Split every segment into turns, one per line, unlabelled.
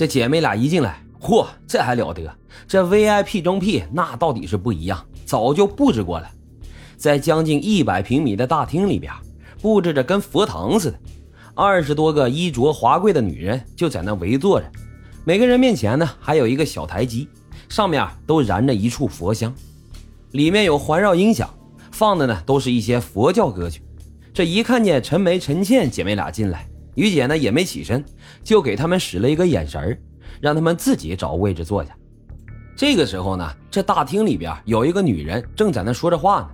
这姐妹俩一进来，嚯，这还了得！这 VIP 中 P 那到底是不一样，早就布置过了，在将近一百平米的大厅里边，布置着跟佛堂似的，二十多个衣着华贵的女人就在那围坐着，每个人面前呢还有一个小台基，上面都燃着一处佛香，里面有环绕音响，放的呢都是一些佛教歌曲。这一看见陈梅、陈倩姐妹俩进来，于姐呢也没起身，就给他们使了一个眼神儿让他们自己找位置坐下。这个时候呢，这大厅里边有一个女人正在那说着话呢。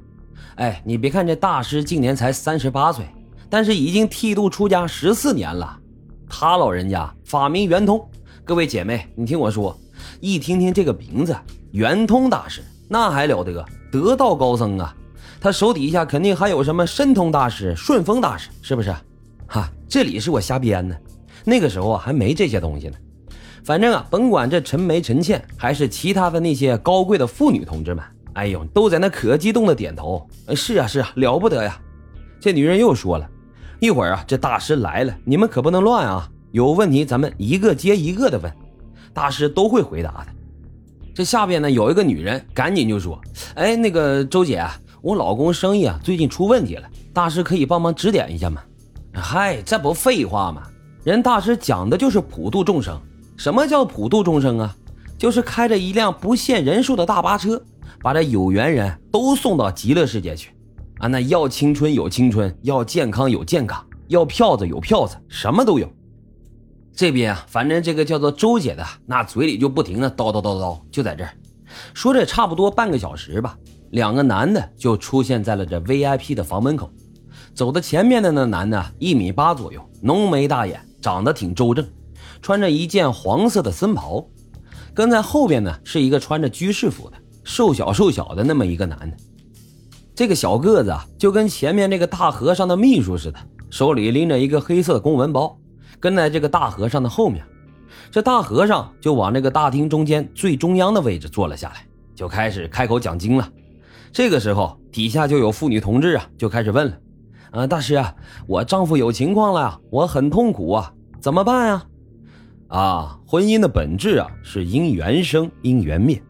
哎，你别看这大师今年才三十八岁，但是已经剃度出家十四年了。他老人家法名圆通，各位姐妹，你听我说，一听听这个名字，圆通大师，那还了得，得道高僧啊！他手底下肯定还有什么申通大师、顺风大师，是不是？哈，这里是我瞎编的，那个时候啊还没这些东西呢。反正啊，甭管这陈梅、陈倩还是其他的那些高贵的妇女同志们，哎呦，都在那可激动的点头。是啊，是啊，了不得呀！这女人又说了，一会儿啊，这大师来了，你们可不能乱啊！有问题咱们一个接一个的问，大师都会回答的。这下边呢有一个女人赶紧就说：“哎，那个周姐，我老公生意啊最近出问题了，大师可以帮忙指点一下吗？”嗨，这不废话吗？人大师讲的就是普度众生。什么叫普度众生啊？就是开着一辆不限人数的大巴车，把这有缘人都送到极乐世界去。啊，那要青春有青春，要健康有健康，要票子有票子，什么都有。这边啊，反正这个叫做周姐的，那嘴里就不停的叨叨叨叨，就在这儿说这差不多半个小时吧。两个男的就出现在了这 VIP 的房门口。走在前面的那男的，一米八左右，浓眉大眼，长得挺周正。穿着一件黄色的僧袍，跟在后边呢是一个穿着居士服的瘦小瘦小的那么一个男的。这个小个子啊，就跟前面那个大和尚的秘书似的，手里拎着一个黑色的公文包，跟在这个大和尚的后面。这大和尚就往这个大厅中间最中央的位置坐了下来，就开始开口讲经了。这个时候，底下就有妇女同志啊，就开始问了：“啊，大师啊，我丈夫有情况了呀，我很痛苦啊，怎么办呀？”啊，婚姻的本质啊是因缘生，因缘灭，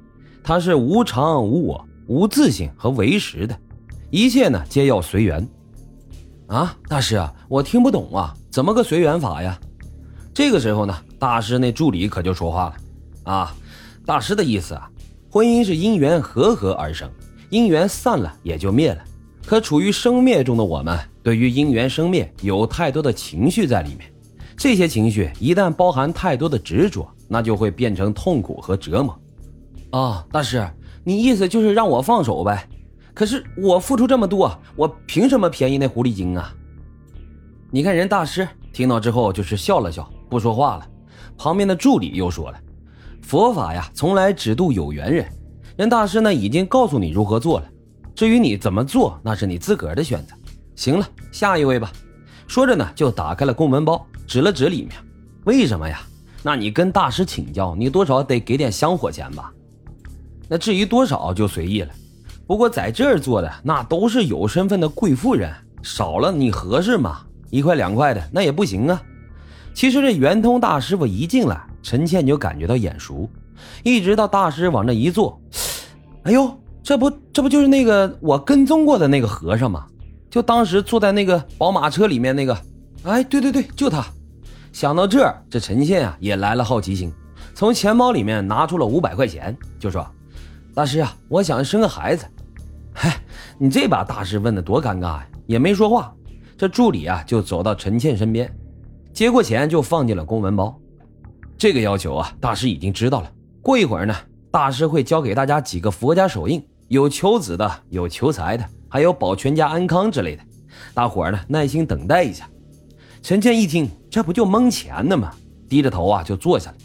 它是无常、无我、无自性和唯实的，一切呢皆要随缘。啊，大师啊，我听不懂啊，怎么个随缘法呀？这个时候呢，大师那助理可就说话了。啊，大师的意思啊，婚姻是因缘和合而生，因缘散了也就灭了。可处于生灭中的我们，对于因缘生灭有太多的情绪在里面。这些情绪一旦包含太多的执着，那就会变成痛苦和折磨。啊，大师，你意思就是让我放手呗？可是我付出这么多，我凭什么便宜那狐狸精啊？你看人大师听到之后就是笑了笑，不说话了。旁边的助理又说了：“佛法呀，从来只渡有缘人。人大师呢，已经告诉你如何做了，至于你怎么做，那是你自个儿的选择。行了，下一位吧。”说着呢，就打开了公文包。指了指里面，为什么呀？那你跟大师请教，你多少得给点香火钱吧？那至于多少就随意了。不过在这儿做的那都是有身份的贵妇人，少了你合适吗？一块两块的那也不行啊。其实这圆通大师傅一进来，陈倩就感觉到眼熟，一直到大师往那一坐，哎呦，这不这不就是那个我跟踪过的那个和尚吗？就当时坐在那个宝马车里面那个，哎，对对对，就他。想到这儿，这陈倩啊也来了好奇心，从钱包里面拿出了五百块钱，就说：“大师啊，我想生个孩子。”嗨，你这把大师问的多尴尬呀，也没说话。这助理啊就走到陈倩身边，接过钱就放进了公文包。这个要求啊，大师已经知道了。过一会儿呢，大师会教给大家几个佛家手印，有求子的，有求财的，还有保全家安康之类的。大伙儿呢耐心等待一下。陈倩一听，这不就蒙钱呢吗？低着头啊，就坐下了。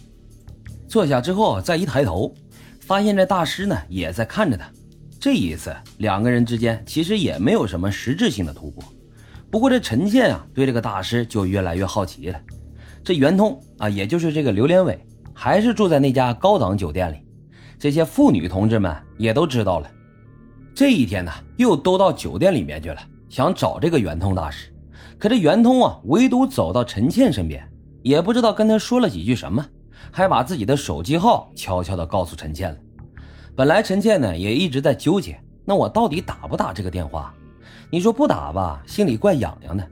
坐下之后，再一抬头，发现这大师呢也在看着他。这一次，两个人之间其实也没有什么实质性的突破。不过这陈倩啊，对这个大师就越来越好奇了。这圆通啊，也就是这个刘连伟，还是住在那家高档酒店里。这些妇女同志们也都知道了。这一天呢，又都到酒店里面去了，想找这个圆通大师。可这圆通啊，唯独走到陈倩身边，也不知道跟他说了几句什么，还把自己的手机号悄悄地告诉陈倩了。本来陈倩呢也一直在纠结，那我到底打不打这个电话？你说不打吧，心里怪痒痒的；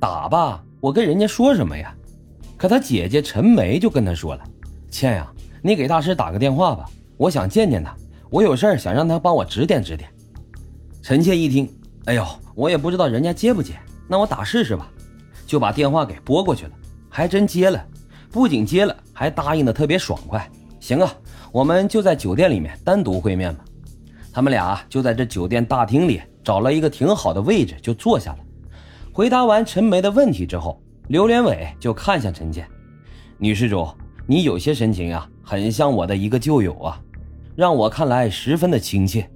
打吧，我跟人家说什么呀？可他姐姐陈梅就跟他说了：“倩呀，你给大师打个电话吧，我想见见他，我有事儿想让他帮我指点指点。”陈倩一听，哎呦，我也不知道人家接不接，那我打试试吧，就把电话给拨过去了，还真接了，不仅接了，还答应的特别爽快。行啊，我们就在酒店里面单独会面吧。他们俩就在这酒店大厅里找了一个挺好的位置就坐下了。回答完陈梅的问题之后。刘连伟就看向陈倩，女施主，你有些神情啊，很像我的一个旧友啊，让我看来十分的亲切。